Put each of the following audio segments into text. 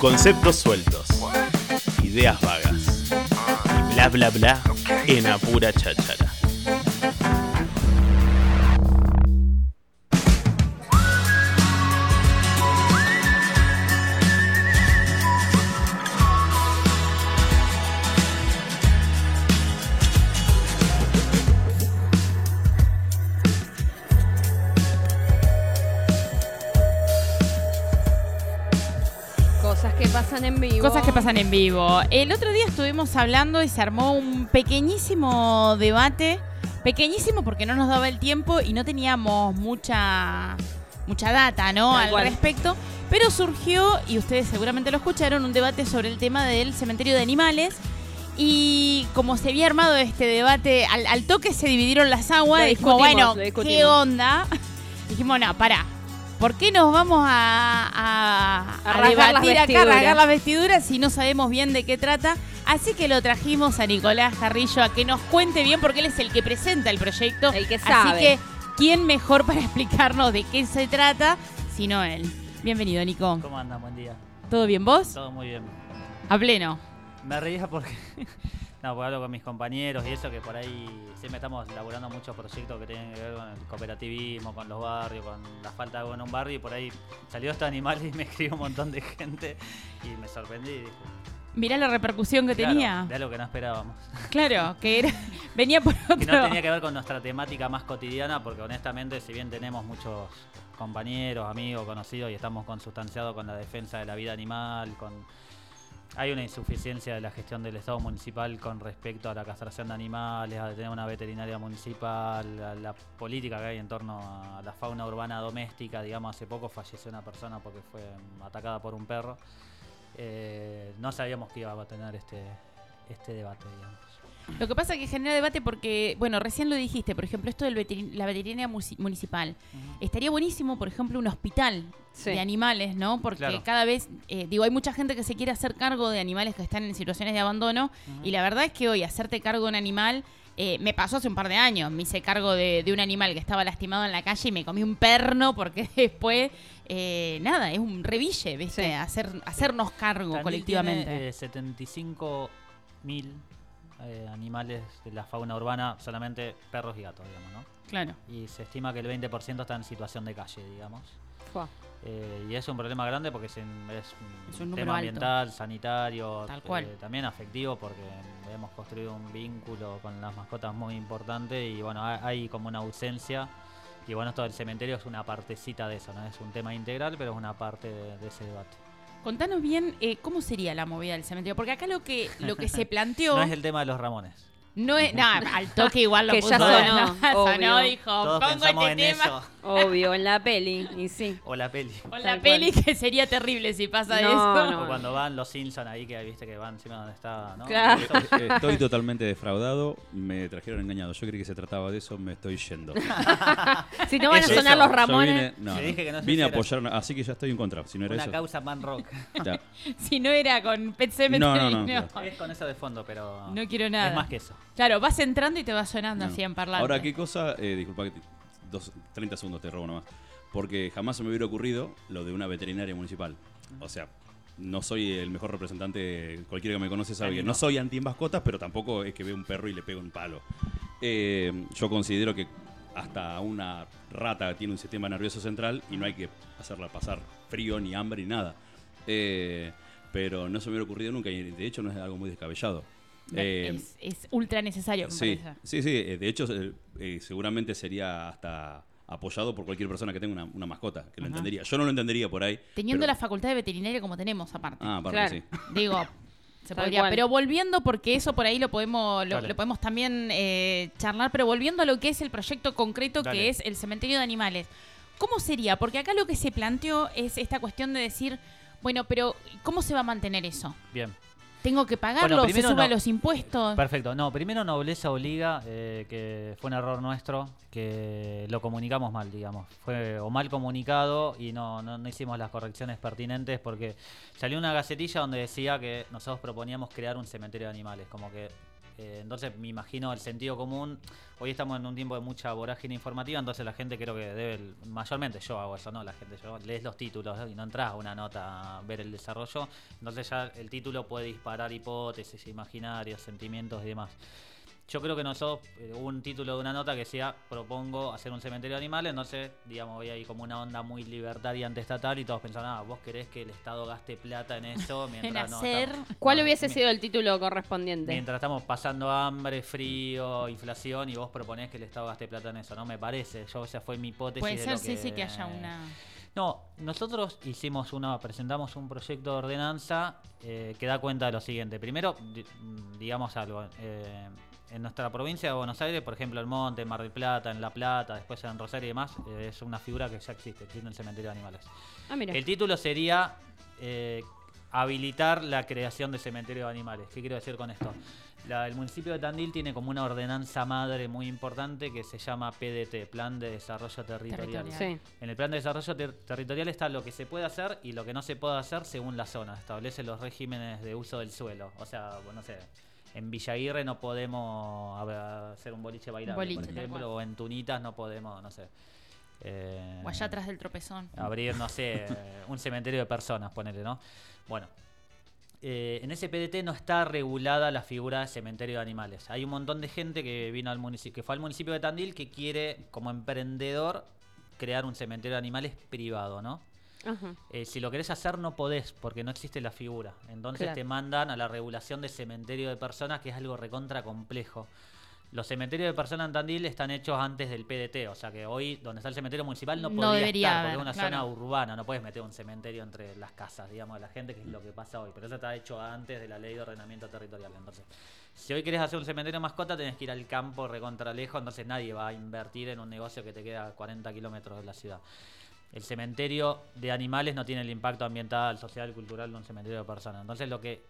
Conceptos sueltos, ideas vagas y bla bla bla en apura cháchara. En vivo. Cosas que pasan en vivo. El otro día estuvimos hablando y se armó un pequeñísimo debate. Pequeñísimo porque no nos daba el tiempo y no teníamos mucha, mucha data, ¿no? Tal Al cual. respecto. Pero surgió, y ustedes seguramente lo escucharon, un debate sobre el tema del cementerio de animales. Y como se había armado este debate, al, al toque se dividieron las aguas. Lo y como, bueno, ¿qué onda? Dijimos, no, pará. ¿Por qué nos vamos a, a, A a rasgar las debatir acá, a rasgar las vestiduras si no sabemos bien de qué trata? Así que lo trajimos a Nicolás Carrillo a que nos cuente bien porque él es el que presenta el proyecto. El que Así sabe. que, ¿quién mejor para explicarnos de qué se trata sino él? Bienvenido, Nico. ¿Cómo andan? Buen día. ¿Todo bien vos? Todo muy bien. A pleno. Me reía porque. No, porque hablo con mis compañeros y eso que por ahí siempre estamos elaborando muchos proyectos que tienen que ver con el cooperativismo, con los barrios, con la falta de agua en un barrio y por ahí salió este animal y me escribió un montón de gente y me sorprendí y dije. Mirá la repercusión que claro, tenía. De algo que no esperábamos. Claro, que era, venía por otro. Que no tenía que ver con nuestra temática más cotidiana, porque honestamente, si bien tenemos muchos compañeros, amigos, conocidos y estamos consustanciados con la defensa de la vida animal, con hay una insuficiencia de la gestión del Estado municipal con respecto a la castración de animales, a tener una veterinaria municipal, a la política que hay en torno a la fauna urbana doméstica. Digamos, hace poco falleció una persona porque fue atacada por un perro. Eh, no sabíamos que iba a tener este, este debate, digamos. Lo que pasa es que genera debate porque, bueno, recién lo dijiste, por ejemplo, esto de la veterinaria municipal. Estaría buenísimo, por ejemplo, un hospital Sí. de animales, ¿no? Porque Claro. cada vez, eh, digo, hay mucha gente que se quiere hacer cargo de animales que están en situaciones de abandono y la verdad es que hoy hacerte cargo de un animal... eh, me pasó hace un par de años, me hice cargo de, de un animal que estaba lastimado en la calle y me comí un perno porque después, eh, nada, es un reville, ¿viste? Sí. Hacer, hacernos cargo Tandil colectivamente. Tiene, eh, 75 mil eh, animales de la fauna urbana, solamente perros y gatos, digamos, ¿no? Claro. Y se estima que el 20% está en situación de calle, digamos. Eh, y es un problema grande porque es, un- es un Es un número tema alto. ambiental, sanitario, Tal cual. eh, también afectivo porque hemos construido un vínculo con las mascotas muy importante y bueno, ha- hay como una ausencia. Y bueno, esto del cementerio es una partecita de eso, ¿no? Es un tema integral, pero es una parte de, de ese debate. Contanos bien eh, cómo sería la movida del cementerio, porque acá lo que lo que se planteó No es el tema de los Ramones. No es nada, al toque igual lo Que puso ya sonó, sonó, obvio. dijo, Todos pongo este en tema eso. Obvio, en la peli. Y sí. O la peli. Tal la cual. peli que sería terrible si pasa No, eso. no. O cuando van los Simpsons ahí, que viste que van encima donde está, ¿no? Claro. Eso- Eh, Estoy totalmente defraudado, me trajeron engañado. Yo creí que se trataba de eso, me estoy yendo. Si no van a sonar eso. los Ramones. Yo vine, no, no. dije que no se Vine a apoyar, así que ya estoy en contra. Si no era Una eso. causa man rock. ya. Si no era con Pet No, no, no, es con eso de fondo, pero. No quiero nada. Es más que eso. Claro, vas entrando y te va sonando No. así en parlante. Ahora, ¿qué cosa? Eh, disculpa que te- dos, 30 segundos te robo nomás. Porque jamás se me hubiera ocurrido lo de una veterinaria municipal. O sea, no soy el mejor representante, cualquiera que me conoce sabe que no soy anti-mascotas, pero tampoco es que veo un perro y le pego un palo. Eh, yo considero que hasta una rata tiene un sistema nervioso central y no hay que hacerla pasar frío, ni hambre, ni nada. Eh, pero no se me hubiera ocurrido nunca y de hecho no es algo muy descabellado. Eh, es, es ultra necesario, me Sí, parece. sí, sí. eh, De hecho, eh, eh, seguramente sería hasta apoyado por cualquier persona que tenga una, una mascota, que lo Ajá. entendería. Yo no lo entendería por ahí. Teniendo pero- la facultad de veterinaria como tenemos aparte. Ah, aparte, Claro. sí. Digo, se podría. Pero volviendo, porque eso por ahí lo podemos, lo, lo podemos también eh, charlar, pero volviendo a lo que es el proyecto concreto Dale. que es el cementerio de animales. ¿Cómo sería? Porque acá lo que se planteó es esta cuestión de decir, bueno, pero ¿cómo se va a mantener eso? Bien. ¿Tengo que pagarlo? ¿Se suben no. los impuestos? Perfecto. No, primero Nobleza Obliga, eh, que fue un error nuestro, que lo comunicamos mal, digamos. Fue o mal comunicado y no, no, no hicimos las correcciones pertinentes porque salió una gacetilla donde decía que nosotros proponíamos crear un cementerio de animales, como que Eh, entonces me imagino el sentido común. Hoy estamos en un tiempo de mucha vorágine informativa, entonces la gente creo que debe, mayormente yo hago eso, ¿no? La gente, yo lees los títulos y no entras a una nota a ver el desarrollo. Entonces ya el título puede disparar hipótesis, imaginarios, sentimientos y demás. Yo creo que nosotros, eh, hubo un título de una nota que decía, propongo hacer un cementerio de animales, entonces, digamos, había ahí como una onda muy libertaria antestatal y todos pensaban, ah, vos querés que el Estado gaste plata en eso En mientras no hacer. estamos- ¿Cuál no, hubiese sido el título correspondiente? Mientras estamos pasando hambre, frío, inflación y vos proponés que el Estado gaste plata en eso, ¿no? Me parece. Yo, esa fue mi hipótesis. Puede de ser, lo sí, sí, que haya una. No, nosotros hicimos una, presentamos un proyecto de ordenanza eh, que da cuenta de lo siguiente. Primero, mm, digamos algo. eh, en nuestra provincia de Buenos Aires, por ejemplo, el Monte, en Mar del Plata, en La Plata, después en Rosario y demás, eh, es una figura que ya existe, existe el cementerio de animales. Ah, mira. El título sería eh, habilitar la creación de cementerio de animales. ¿Qué quiero decir con esto? La- el municipio de Tandil tiene como una ordenanza madre muy importante que se llama PDT, Plan de Desarrollo Territorial. Territorial. Sí. En el plan de desarrollo ter- territorial está lo que se puede hacer y lo que no se puede hacer según la zona. Establece los regímenes de uso del suelo. O sea, bueno, no sé, en Villaguirre no podemos hacer un boliche bailable, Boliche, por ejemplo, o en Tunitas no podemos, no sé. eh, O allá atrás del tropezón. abrir, no sé, un cementerio de personas, ponele, ¿no? Bueno, eh, en ese PDT no está regulada la figura de cementerio de animales. Hay un montón de gente que vino al municipio, que fue al municipio de Tandil que quiere, como emprendedor, crear un cementerio de animales privado, ¿no? Ajá. Eh, si lo querés hacer no podés porque no existe la figura. Entonces Claro. te mandan a la regulación de cementerio de personas, que es algo recontra complejo. Los cementerios de personas en Tandil están hechos antes del PDT, o sea que hoy donde está el cementerio municipal no No podría debería estar porque es una claro. zona urbana, no puedes meter un cementerio entre las casas, digamos, de la gente, que es lo que pasa hoy. Pero eso está hecho antes de la ley de ordenamiento territorial. Entonces, si hoy querés hacer un cementerio mascota, tenés que ir al campo recontra lejos, entonces nadie va a invertir en un negocio que te queda a 40 kilómetros de la ciudad. El cementerio de animales no tiene el impacto ambiental, social, cultural de un cementerio de personas. Entonces lo que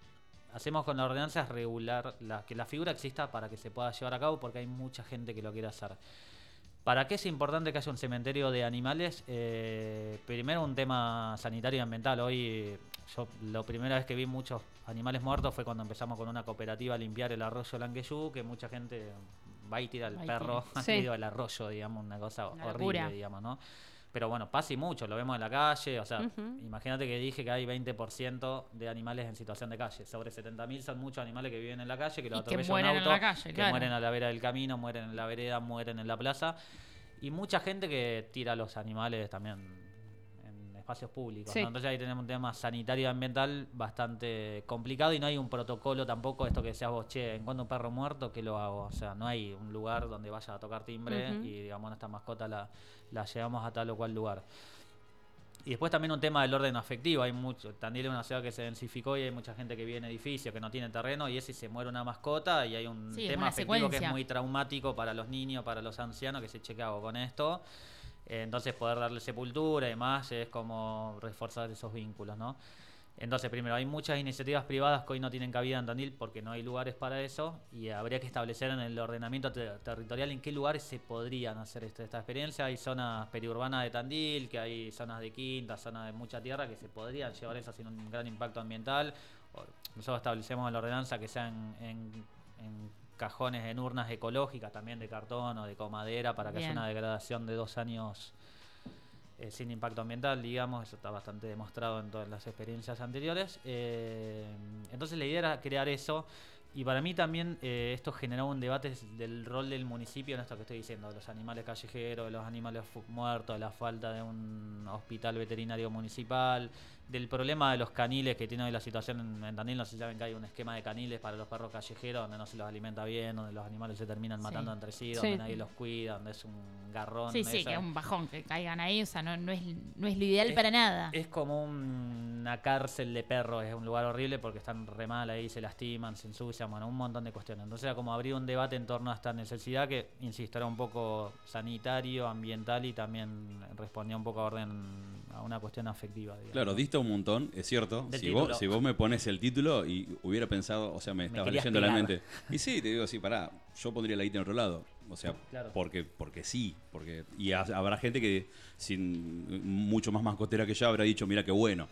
hacemos con la ordenanza es regular la, que la figura exista para que se pueda llevar a cabo porque hay mucha gente que lo quiere hacer. ¿Para qué es importante que haya un cementerio de animales? Eh, primero un tema sanitario y ambiental. Hoy yo la primera vez que vi muchos animales muertos fue cuando empezamos con una cooperativa a limpiar el arroyo Langueyú, que mucha gente va y tira el Va perro al Sí. del arroyo, digamos, una cosa horrible, locura. digamos, ¿no? Pero bueno, pasa y mucho, lo vemos en la calle, o sea, imagínate que dije que hay 20% de animales en situación de calle, sobre 70.000 son muchos animales que viven en la calle, que lo Y que atropella un auto, la calle, que claro. mueren a la vera del camino, mueren en la vereda, mueren en la plaza, y mucha gente que tira a los animales también espacios públicos, Sí. ¿no? Entonces ahí tenemos un tema sanitario y ambiental bastante complicado y no hay un protocolo tampoco, esto que decías vos, che, encuentro un perro muerto, ¿qué lo hago? O sea, no hay un lugar donde vaya a tocar timbre y digamos, esta mascota la, la llevamos a tal o cual lugar. Y después también un tema del orden afectivo. Hay mucho. Tandil es una ciudad que se densificó y hay mucha gente que vive en edificios, que no tiene terreno, y ese se muere una mascota y hay un Sí, es tema afectivo que es muy traumático para los niños, para los ancianos, que se cheque hago con esto. Entonces poder darle sepultura y demás es como reforzar esos vínculos, ¿no? Entonces, primero, hay muchas iniciativas privadas que hoy no tienen cabida en Tandil porque no hay lugares para eso y habría que establecer en el ordenamiento te- territorial en qué lugares se podrían hacer esta, esta experiencia. Hay zonas periurbanas de Tandil, que hay zonas de quinta, zonas de mucha tierra que se podrían llevar eso sin un gran impacto ambiental. Nosotros establecemos la ordenanza que sean en, en cajones, en urnas ecológicas también de cartón o de comadera para que haya una degradación de dos años eh, sin impacto ambiental, digamos, eso está bastante demostrado en todas las experiencias anteriores. Eh, entonces la idea era crear eso y para mí también eh, esto generó un debate del rol del municipio en esto que estoy diciendo, de los animales callejeros, de los animales muertos, de la falta de un hospital veterinario municipal, del problema de los caniles que tiene hoy la situación en, en Tandil, no sé si saben que hay un esquema de caniles para los perros callejeros donde no se los alimenta bien, donde los animales se terminan Sí. matando entre sí, Sí. donde nadie los cuida, donde es un garrón. Sí, sí, esa- que es un bajón que caigan ahí, o sea, no, no, es, no es lo ideal Es- para nada. Es como un- una cárcel de perros, es un lugar horrible porque están re mal ahí, se lastiman, se ensucian, bueno, un montón de cuestiones. Entonces era como abrir un debate en torno a esta necesidad que, insisto, era un poco sanitario, ambiental y también respondía un poco a orden, a una cuestión afectiva. digamos. Claro, dista un montón, es cierto. Del Si vos, si vos me pones el título y hubiera pensado, o sea, me, Me estaba leyendo la mente. Y sí, te digo, sí, pará, yo pondría la guita en otro lado. O sea, Claro. porque, porque sí. porque Y ha- habrá gente que, sin mucho más mascotera que yo, habrá dicho, mira qué bueno.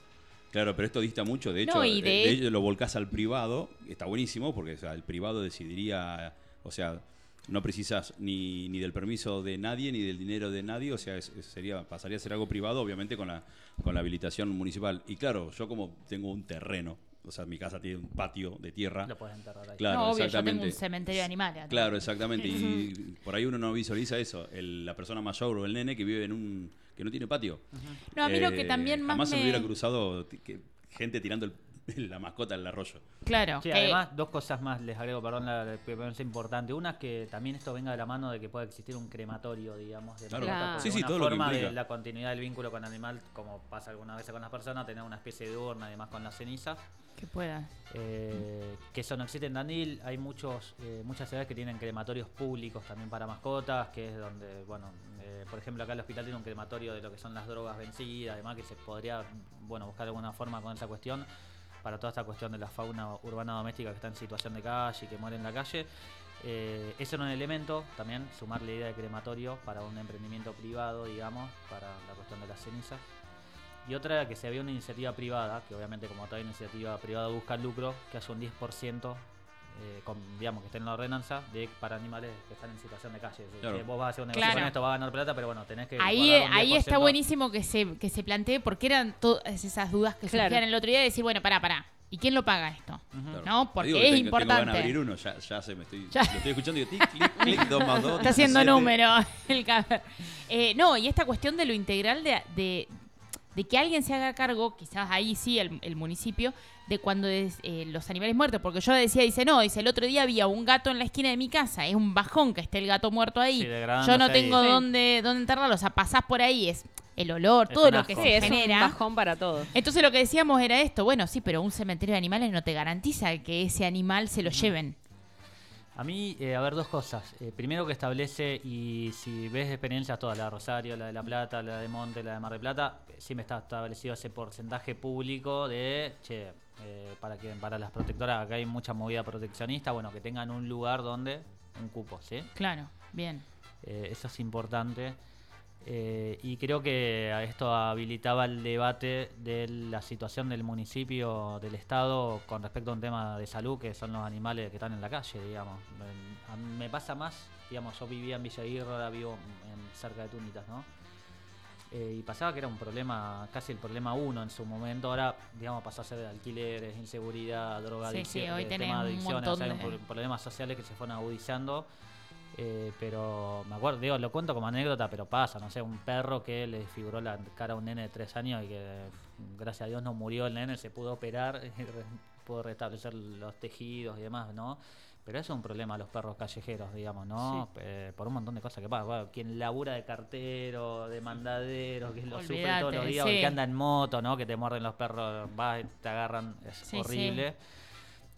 Claro, pero esto dista mucho. De hecho, No, de- de ello lo volcás al privado. Está buenísimo porque o sea, el privado decidiría. O sea, no precisas ni, ni del permiso de nadie ni del dinero de nadie. O sea, es- sería pasaría a ser algo privado, obviamente, con la, con la habilitación municipal. Y claro, yo como tengo un terreno, o sea, mi casa tiene un patio de tierra. Lo puedes enterrar ahí. Claro, no, obvio, yo exactamente. tengo un cementerio de animales. atrás. Claro, exactamente. Y por ahí uno no visualiza eso. el- la persona mayor o el nene que vive en un. que no tiene patio. No, a mí lo que Eh, también más Jamás se me hubiera cruzado que- gente tirando el- la mascota al arroyo. Claro. Sí, que- además, dos cosas más les agrego, perdón, la, la que me parece importante. Una es que también esto venga de la mano de que pueda existir un crematorio, digamos. De Claro. mascota, Claro. porque Sí, sí, una todo lo que forma de la continuidad del vínculo con el animal, como pasa algunas veces con las personas, tener una especie de urna, además con la ceniza. que pueda. Eh, que eso no existe en Danil. Hay muchos, eh, muchas ciudades que tienen crematorios públicos también para mascotas, que es donde, bueno, eh, por ejemplo, acá el hospital tiene un crematorio de lo que son las drogas vencidas, además que se podría, bueno, buscar alguna forma con esa cuestión para toda esta cuestión de la fauna urbana doméstica que está en situación de calle y que muere en la calle. Eh, ese era un elemento también, sumar la idea de crematorio para un emprendimiento privado, digamos, para la cuestión de las cenizas. Y otra era que si había una iniciativa privada, que obviamente como toda iniciativa privada busca lucro, que haya un 10%, eh, con, digamos, que esté en la ordenanza, de, para animales que están en situación de calle. Claro. vos vas a hacer un negocio Claro. con esto, vas a ganar plata, pero bueno, tenés que... Ahí, ahí está 10%. buenísimo que se, que se plantee, porque eran todas esas dudas que Claro. surgían el otro día de decir, bueno, pará, pará. ¿Y quién lo paga esto? No, porque digo es tengo- tengo importante. abrir uno, ya, ya se me estoy. Ya. Lo estoy escuchando y digo, tic, clic, clic, dos más dos. Está haciendo 17. número el. Eh, no, y esta cuestión de lo integral de, de, de que alguien se haga cargo, quizás ahí sí el, el municipio, de cuando es, eh, los animales muertos. Porque yo decía, dice, no, dice, el otro día había un gato en la esquina de mi casa, es un bajón que esté el gato muerto ahí. Sí, yo no tengo dónde, dónde enterrarlo, o sea, pasás por ahí, es el olor, Es todo lo que se Sí, es un genera. bajón para todos. Entonces lo que decíamos era esto, bueno, sí, pero un cementerio de animales no te garantiza que ese animal se lo lleven. A mí, eh, a ver, dos cosas. Eh, primero que establece, y si ves experiencias todas, la de Rosario, la de La Plata, la de Monte, la de Mar del Plata, eh, siempre está establecido ese porcentaje público de, che, eh, para que para las protectoras, acá hay mucha movida proteccionista, bueno, que tengan un lugar donde, un cupo, ¿sí? Claro, bien. Eh, eso es importante. Eh, y creo que a esto habilitaba el debate de la situación del municipio, del Estado, con respecto a un tema de salud, que son los animales que están en la calle, digamos. En- a mí me pasa más, digamos, yo vivía en Villa Aguirre, ahora vivo en, cerca de Tunitas, ¿no? Eh, y pasaba que era un problema, casi el problema uno en su momento, ahora, digamos, pasó a ser de alquileres, inseguridad, drogadicción, Sí, sí, hoy tema de un adicciones, montón o sea, hay un problemas sociales que se fueron agudizando. Eh, pero me acuerdo, digo, lo cuento como anécdota, pero pasa, no sé, un perro que le desfiguró la cara a un nene de tres años y que gracias a Dios no murió el nene, se pudo operar, pudo restablecer los tejidos y demás, ¿no? Pero eso es un problema a los perros callejeros, digamos, ¿no? Eh, por un montón de cosas que pasa. Bueno, quien labura de cartero, de mandadero, que lo sufre todos los días, o sí. el que anda en moto, ¿no? Que te muerden los perros, vas y te agarran, es Sí, sí. horrible.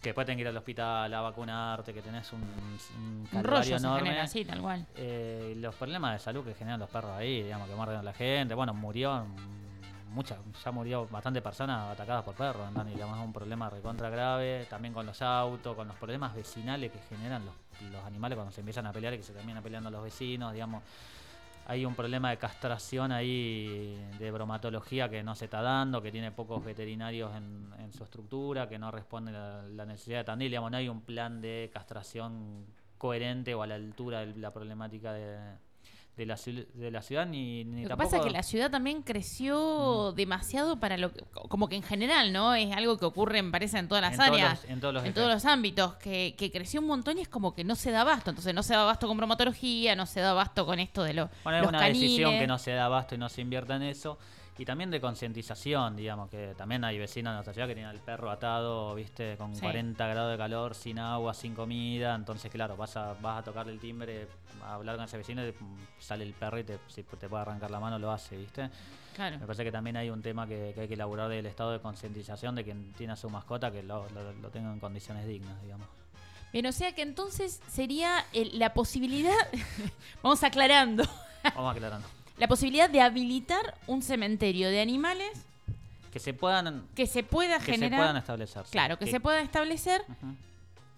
Que después tenés que ir al hospital a vacunarte, que tenés un, un rollo enorme. genera así, tal cual. Eh, los problemas de salud que generan los perros ahí, digamos, que muerden a la gente. Bueno, murió mm, mucha, ya murió bastante personas atacadas por perros, ¿no? Y, digamos, es un problema recontra grave. También con los autos, con los problemas vecinales que generan los, los animales cuando se empiezan a pelear y que se terminan peleando los vecinos, digamos. Hay un problema de castración ahí, de bromatología que no se está dando, que tiene pocos veterinarios en, en su estructura, que no responde a la necesidad de Tandil. Digamos, no hay un plan de castración coherente o a la altura de la problemática de, de, la, de la ciudad, ni, ni Lo que pasa es que la ciudad también creció demasiado para lo que, como que en general, ¿no? Es algo que ocurre, me parece, en todas las en todos áreas. los- en todos los en todos los ámbitos, que, que creció un montón y es como que no se da abasto. Entonces no se da abasto con bromatología, no se da abasto con esto de lo- Bueno, es los una canines. decisión que no se da abasto y no se invierta en eso. Y también de concientización, digamos, que también hay vecinos en nuestra ciudad que tienen al perro atado, viste, con Sí. 40 grados de calor, sin agua, sin comida. Entonces, claro, vas a, vas a tocarle el timbre, a hablar con ese vecino y mm, sale el perro y te, si te puede arrancar la mano, lo hace, viste. Claro. Me parece que también hay un tema que, que hay que elaborar del estado de concientización de quien tiene a su mascota que lo, lo, lo tenga en condiciones dignas, digamos. Bien, o sea que entonces sería el- la posibilidad, vamos aclarando, Vamos aclarando. La posibilidad de habilitar un cementerio de animales Que se puedan, que se pueda que se generar, puedan establecer. claro, que se pueda establecer, Ujú.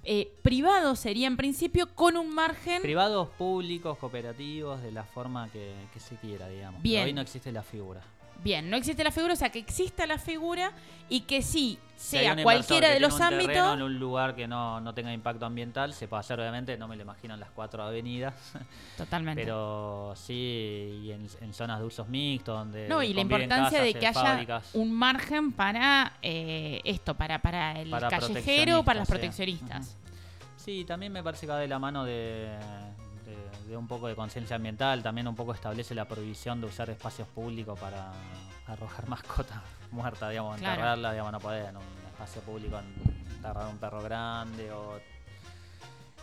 eh, privado sería en principio con un margen, Privados, públicos, cooperativos, de la forma que, que se quiera, digamos. Bien. Pero hoy no existe la figura. Bien, no existe la figura, o sea, que exista la figura y que sí Si sea inversor cualquiera que de los un ámbitos. En un lugar que no, no tenga impacto ambiental, se puede hacer, obviamente, no me lo imagino en las cuatro avenidas, Totalmente. pero sí y en, en zonas de usos mixtos, donde. no, y la importancia de casas, que eh, haya fábricas, un margen para eh, esto, para, para el Para callejero, para las proteccionistas, proteccionistas. Sí, también me parece que va de la mano de, un poco de conciencia ambiental, también un poco establece la prohibición de usar espacios públicos para arrojar mascotas muertas, digamos, Claro. enterrarlas, digamos, no podés en un espacio público enterrar un perro grande o...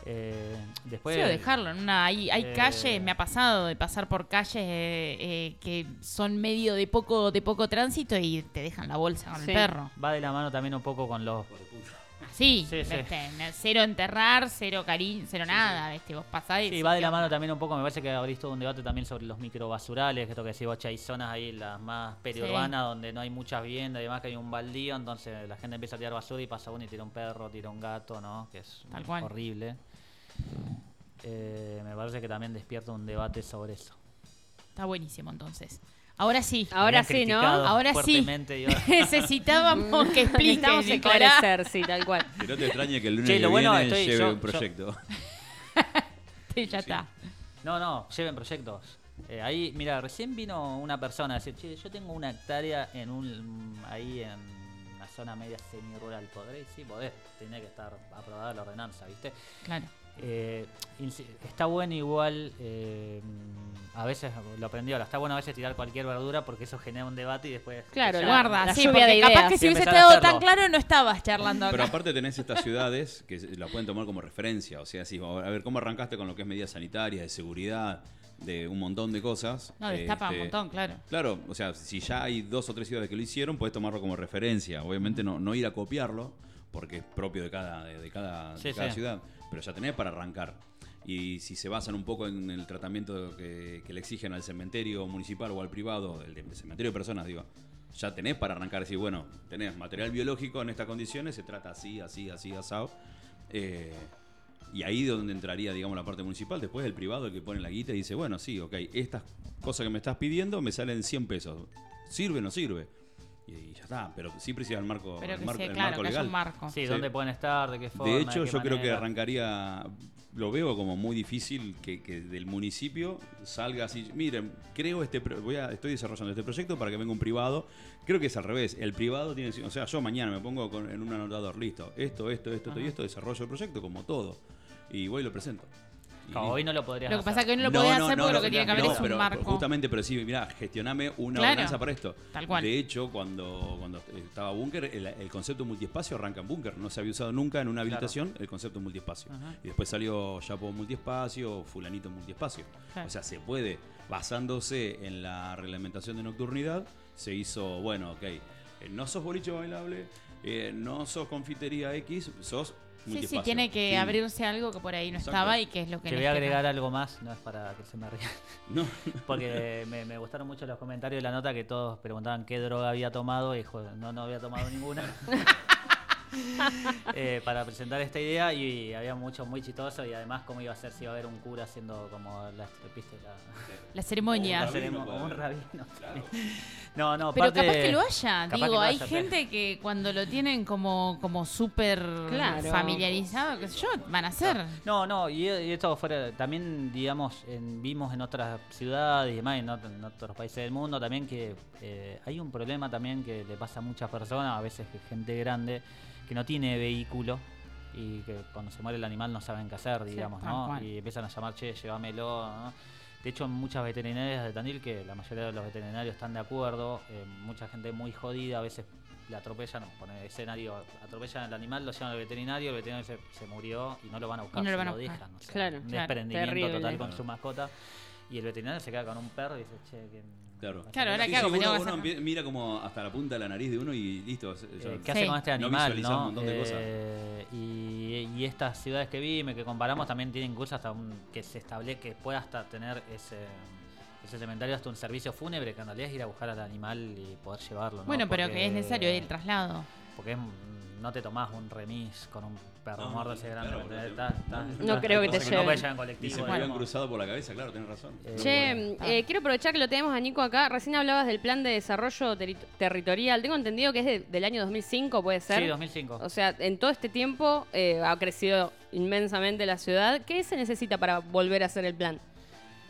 eh, después... Sí, o dejarlo en una. Hay, hay eh, calles, me ha pasado de pasar por calles eh, eh, que son medio de poco, de poco tránsito y te dejan la bolsa con Sí. el perro. Va de la mano también un poco con los... Sí, Sí, sí. ¿viste? cero enterrar, cero cariño, cero nada, ¿viste? Vos pasás y Sí, va de ¿qué la mano también un poco, me parece que abrís todo un debate también sobre los microbasurales, que esto que decís vos, hay zonas ahí, las más periurbanas, donde no hay muchas viviendas, además que hay un baldío, entonces la gente empieza a tirar basura y pasa uno y tira un perro, tira un gato, ¿no? Que es Tal cual. horrible. Eh, me parece que también despierta un debate sobre eso. Está buenísimo entonces. Ahora sí. Ahora sí, ¿no? Ahora sí. Necesitábamos que expliques, Necesitamos esclarecer, sí, tal cual. Que no te extrañe que el lunes Che, que lo bueno, viene estoy- lleve yo- un yo- proyecto. Sí, ya está. No, no, lleven proyectos. Eh, ahí, mira, recién vino una persona a decir, che, yo tengo una hectárea en un ahí en una zona media semi-rural. ¿Podréis? Sí, podés. Tiene que estar aprobada la ordenanza, ¿viste? Claro. Eh, está bueno igual, eh, a veces, lo aprendí ahora, está bueno a veces tirar cualquier verdura porque eso genera un debate y después... Claro, ya- Guarda, la sí, lluvia de capaz ideas. que si Sí, hubiese estado tan claro no estabas charlando Pero acá. aparte tenés estas ciudades que la pueden tomar como referencia. O sea, si, a ver, ¿cómo arrancaste con lo que es medidas sanitarias, de seguridad, de un montón de cosas? No, destapa un Este, montón, claro. Claro, o sea, si ya hay dos o tres ciudades que lo hicieron, puedes tomarlo como referencia. Obviamente no, no ir a copiarlo, porque es propio de cada, de, de cada, Sí, de cada sí. ciudad, pero ya tenés para arrancar. Y si se basan un poco en el tratamiento que, le exigen al cementerio municipal o al privado, el de cementerio de personas, digo, ya tenés para arrancar decir, bueno, tenés material biológico en estas condiciones, se trata así, así, así, asado. Eh, y ahí donde entraría, digamos, la parte municipal. Después el privado, el que pone la guita y dice, bueno, sí, ok, estas cosas que me estás pidiendo me salen 100 pesos. ¿Sirve o no sirve? Y ya está, pero siempre sigue el marco, Pero el que marco, sea el claro, marco que haya legal. un marco. Sí, Sí. dónde pueden estar, de qué forma. De hecho, qué yo creo que arrancaría, lo veo como muy difícil que, que del municipio salga así, miren, creo este, pro- voy a, estoy desarrollando este proyecto para que venga un privado. Creo que es al revés, el privado tiene, o sea, yo mañana me pongo con- en un anotador, listo, esto, esto, esto, esto y esto, desarrollo el proyecto como todo. Y voy y lo presento. Hoy no lo podrías Lo que pasa es que hoy no lo podés hacer porque lo que tiene que haber no, es un pero marco. Justamente, pero sí, mira, gestioname una Claro. ordenanza para esto. Tal cual. De hecho, cuando, cuando estaba Búnker, el, el concepto multiespacio arranca en Búnker. No se había usado nunca en una Claro. habilitación el concepto multiespacio. Ajá. Y después salió Chapo multiespacio, Fulanito multiespacio. Claro. O sea, se puede, basándose en la reglamentación de nocturnidad, se hizo, bueno, ok, eh, no sos boliche bailable, eh, no sos confitería X, sos Sí, sí, tiene que abrirse algo que por ahí no Exacto. estaba y que es lo que Te voy a este agregar caso- algo más, no es para que se me ría. No, Porque me, me gustaron mucho los comentarios de la nota que todos preguntaban qué droga había tomado y joder, no, no había tomado ninguna. Eh, para presentar esta idea y había mucho muy chistoso y además cómo iba a ser si iba a haber un cura haciendo como la, ¿viste? la, La ceremonia. Un rabino un rabino. No, no, Pero capaz que lo haya, digo, hay haya, gente que cuando lo tienen como, como súper Claro. familiarizado, qué sé yo, van a hacer. No, no, y, y esto fuera, también, digamos, en- vimos en otras ciudades y demás, en, ot- en otros países del mundo también que eh, hay un problema también que le pasa a muchas personas, a veces que gente grande, que no tiene vehículo y que cuando se muere el animal no saben qué hacer, digamos, ¿no? cual. Y empiezan a llamar, che, llévamelo, ¿no? De hecho, muchas veterinarias de Tandil, que la mayoría de los veterinarios están de acuerdo, eh, mucha gente muy jodida, a veces le atropellan, pone escenario, atropellan al animal, lo llevan al veterinario, el veterinario se, se murió y no lo van a buscar, no lo se van a lo buscar. dejan. o sea, Claro, un claro, desprendimiento terrible. total con su mascota. Y el veterinario se queda con un perro y dice, che, que... Claro. Claro, ahora Sí, qué hago, sí, me uno, tengo que uno hacer- empie- mira como hasta la punta de la nariz de uno y listo. ya- Eh, ¿Qué Sí. hace con este No animal? un montón de cosas. Eh, y, y estas ciudades que vimos, que comparamos, también tienen incluso hasta un, que se establece que pueda hasta tener ese, ese cementerio hasta un servicio fúnebre, que en realidad es ir a buscar al animal y poder llevarlo. ¿no? Bueno, pero que es necesario el traslado. porque es, no te tomás un remis con un perro No, muerto ese grande. claro, ¿entendés? porque- Está- está- No está- creo que te No lleven. llevar en Y colectivo. se me habían cruzado por la cabeza, claro, tenés razón. Eh, Che, eh, quiero aprovechar que lo tenemos a Nico acá. Recién hablabas del plan de desarrollo teri- territorial. Tengo entendido que es de- del año 2005, ¿puede ser? Sí, 2005. O sea, en todo este tiempo eh, ha crecido inmensamente la ciudad. ¿Qué se necesita para volver a hacer el plan?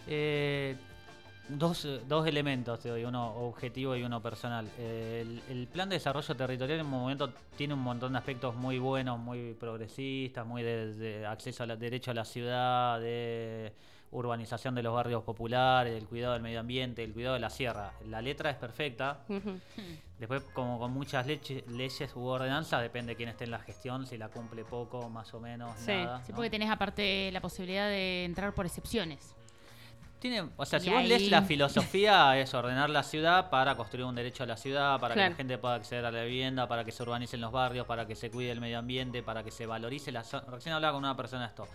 Eh, dos, dos elementos te doy, uno objetivo y uno personal. Eh, el, el plan de desarrollo territorial en un momento tiene un montón de aspectos muy buenos, muy progresistas, muy de, de acceso al derecho a la ciudad, de urbanización de los barrios populares, del cuidado del medio ambiente, el cuidado de la sierra. La letra es perfecta. Después, como con muchas leche- leyes u ordenanzas, depende de quién esté en la gestión, si la cumple poco, más o menos, Sí. nada. Sí, ¿no? porque tenés aparte la posibilidad de entrar por excepciones. Tiene, o sea, Y si vos lees la filosofía es ordenar la ciudad para construir un derecho a la ciudad, para que la gente pueda acceder a la vivienda, para que se urbanicen los barrios, para que se cuide el medio ambiente, para que se valorice la zona. Recién hablaba con una persona esto.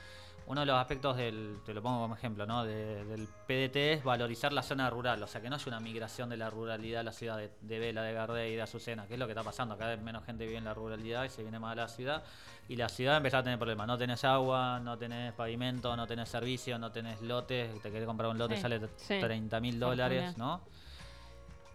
Uno de los aspectos del, te lo pongo como ejemplo, ¿no? De- del PDT es valorizar la zona rural, o sea, que no haya una migración de la ruralidad a la ciudad de, de Vela, de Gardey y de Azucena, que es lo que está pasando. Cada vez menos gente vive en la ruralidad y se viene más a la ciudad. Y la ciudad empieza a tener problemas. No tenés agua, no tenés pavimento, no tenés servicio, no tenés lotes. Te querés comprar un lote, Sí. sale Sí. 30 mil dólares, ¿no?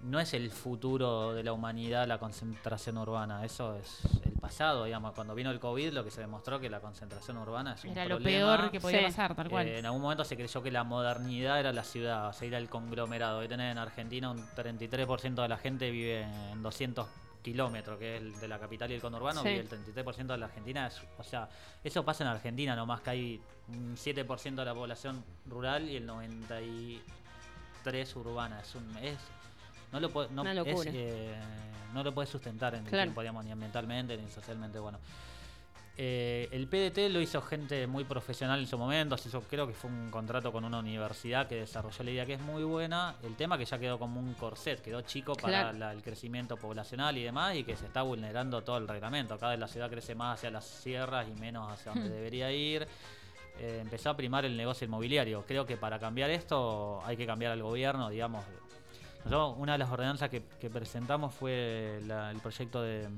No es el futuro de la humanidad la concentración urbana, eso es el pasado, digamos. Cuando vino el COVID lo que se demostró que la concentración urbana es un Era lo problema. peor que podía Sí. pasar, tal cual. Eh, en algún momento se creyó que la modernidad era la ciudad, o sea, era el conglomerado. Hoy tenés en Argentina un 33% de la gente vive en 200 kilómetros, que es el de la capital y el conurbano, Sí. vive el 33% de la Argentina. es- o sea, eso pasa en Argentina nomás, que hay un 7% de la población rural y el 93% urbana. Es un... Es, no lo, puede- no, eh, no lo puedes sustentar en el Claro. tiempo, digamos, ni ambientalmente ni socialmente. Bueno, eh, el PDT lo hizo gente muy profesional en su momento. se hizo- creo que fue un contrato con una universidad que desarrolló la idea que es muy buena. El tema que ya quedó como un corset, quedó chico para la- el crecimiento poblacional y demás, y que se está vulnerando todo el reglamento. Cada vez la ciudad crece más hacia las sierras y menos hacia donde debería ir. Eh, empezó a primar el negocio inmobiliario. Creo que para cambiar esto hay que cambiar al gobierno, digamos. Nosotros, una de las ordenanzas que, que presentamos fue la- el proyecto de,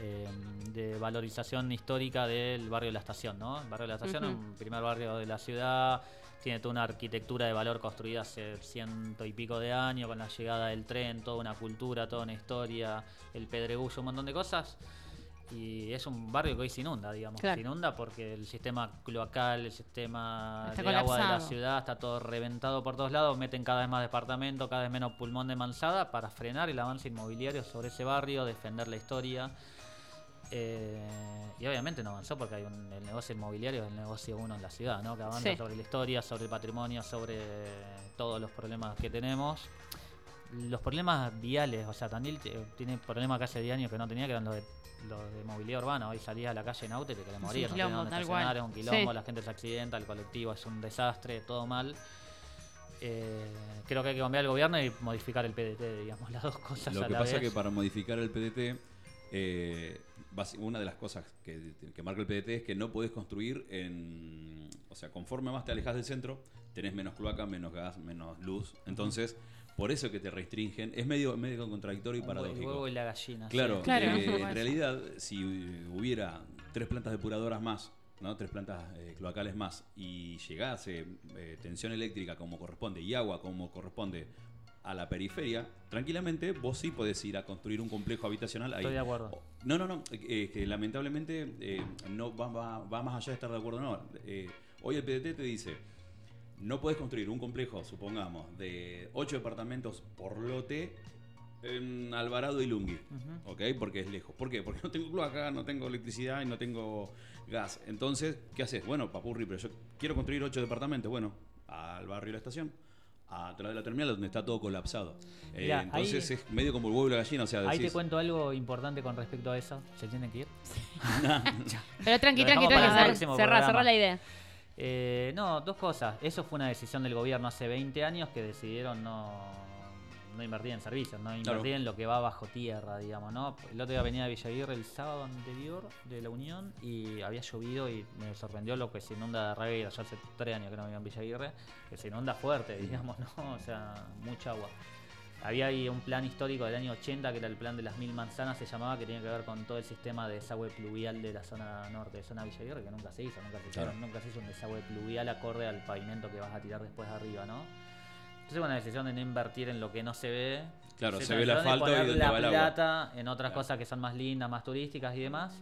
eh, de valorización histórica del barrio de la estación, ¿no? El barrio de la estación es un primer barrio de la ciudad, tiene toda una arquitectura de valor construida hace ciento y pico de años, con la llegada del tren, toda una cultura, toda una historia, el pedregullo, un montón de cosas. Y es un barrio que hoy se inunda, digamos. Claro. Se inunda porque el sistema cloacal, el sistema Está de agua de la ciudad está todo reventado por todos lados. Meten cada vez más departamentos, cada vez menos pulmón de manzada para frenar el avance inmobiliario sobre ese barrio, defender la historia. Eh, y obviamente no avanzó porque hay un, el negocio inmobiliario es el negocio uno en la ciudad, ¿no? Que avanza Sí. sobre la historia, sobre el patrimonio, sobre todos los problemas que tenemos. Los problemas viales, o sea, Tandil tiene problemas que hace 10 años que no tenía, que eran los de, los de movilidad urbana. Hoy salías a la calle en auto y te querés un morir, no tenés quilombo, dónde estacionar, es un quilombo, Sí. la gente se accidenta, el colectivo es un desastre, todo mal. Eh, creo que hay que cambiar el gobierno y modificar el PDT, digamos, las dos cosas Lo a que la pasa es que para modificar el PDT, eh, una de las cosas que, que marca el PDT es que no podés construir en. O sea, conforme más te alejas del centro, tenés menos cloaca, menos gas, menos luz. Entonces, por eso que te restringen. Es medio, medio contradictorio y hue- El paradójico. huevo y la gallina. Claro, sí. Claro. eh, Eso. en realidad, si hubiera tres plantas depuradoras más, ¿no? tres plantas eh, cloacales más, y llegase eh, tensión eléctrica como corresponde y agua como corresponde a la periferia, tranquilamente vos sí podés ir a construir un complejo habitacional ahí. Estoy de acuerdo. No, no, no, eh, que lamentablemente eh, no va, va- va más allá de estar de acuerdo o no. Eh, hoy el PDT te dice, no puedes construir un complejo, supongamos, de ocho departamentos por lote en Alvarado y Lungui. ¿ok? Porque es lejos. ¿Por qué? Porque no tengo cloaca, no tengo electricidad y no tengo gas. Entonces, ¿qué haces? Bueno, papurri, pero yo quiero construir ocho departamentos. Bueno, al barrio de la estación, atrás de la terminal donde está todo colapsado. Eh, entonces ahí- es medio como el huevo y la gallina, o sea, Ahí te cuento algo importante con respecto a eso. ¿Se tiene que ir? Pero tranqui, tranqui, tranqui. Cerrá, cerrá la idea. Eh, no, dos cosas. Eso fue una decisión del gobierno hace 20 años que decidieron no, no invertir en servicios, no invertir Claro. en lo que va bajo tierra, digamos, ¿no? El otro día venía de Villaguirre el sábado anterior de la Unión y había llovido y me sorprendió lo que se inunda de Regueira. Ya hace tres años que no vivo en Villaguirre, que se inunda fuerte, digamos, ¿no? O sea, mucha agua. Había ahí un plan histórico del año 80, que era el plan de las mil manzanas, se llamaba, que tenía que ver con todo el sistema de desagüe pluvial de la zona norte, de zona Villa Aguirre, que nunca se hizo, nunca se, Claro. hicieron- nunca se hizo un desagüe pluvial acorde al pavimento que vas a tirar después arriba, ¿no? Entonces fue una decisión de no invertir en lo que no se ve. Claro, Se se ve el de asfalto y dónde la va el agua. plata en otras Claro. cosas que son más lindas, más turísticas y demás.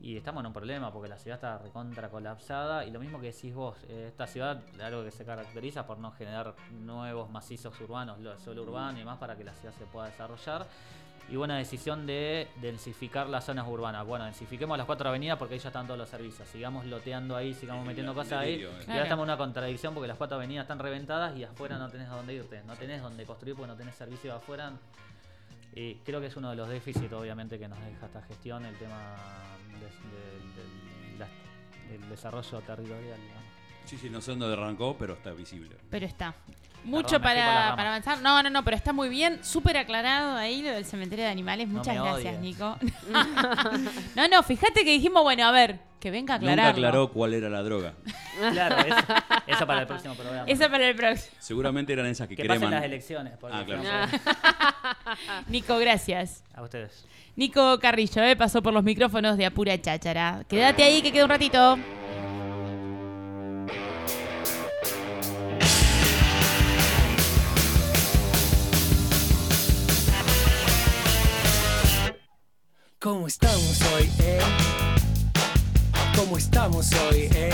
Y estamos en un problema porque la ciudad está recontra colapsada. Y lo mismo que decís vos, eh, esta ciudad, algo que se caracteriza por no generar nuevos macizos urbanos, lo- suelo urbano y demás para que la ciudad se pueda desarrollar. Y buena decisión de densificar las zonas urbanas. Bueno, densifiquemos las cuatro avenidas porque ahí ya están todos los servicios. Sigamos loteando ahí, sigamos Sí, metiendo un cosas ahí. delirio, eh. Y Claro. ahora estamos en una contradicción porque las cuatro avenidas están reventadas y afuera no tenés a dónde irte. No tenés dónde construir porque no tenés servicio afuera. Y creo que es uno de los déficits, obviamente, que nos deja esta gestión, el tema de- de- del- desarrollo territorial. digamos. Sí, sí, no sé dónde arrancó, pero está visible. Pero está. Mucho Perdón, por para, para avanzar. No, no, no, pero está muy bien. Súper aclarado ahí lo del cementerio de animales. Muchas gracias, odies. Nico. no, no, fíjate que dijimos, bueno, a ver, que venga a Nunca aclarar. aclaró cuál era la droga. Claro, eso, eso para el próximo programa. Eso para el próximo. Seguramente eran esas que, que pasen creman. las elecciones. porque Ah, claro. Nico, gracias. A ustedes. Nico Carrillo, eh, pasó por los micrófonos de Apura Cháchara. Quédate ahí que queda un ratito. ¿Cómo estamos hoy, eh? ¿Cómo estamos hoy, eh?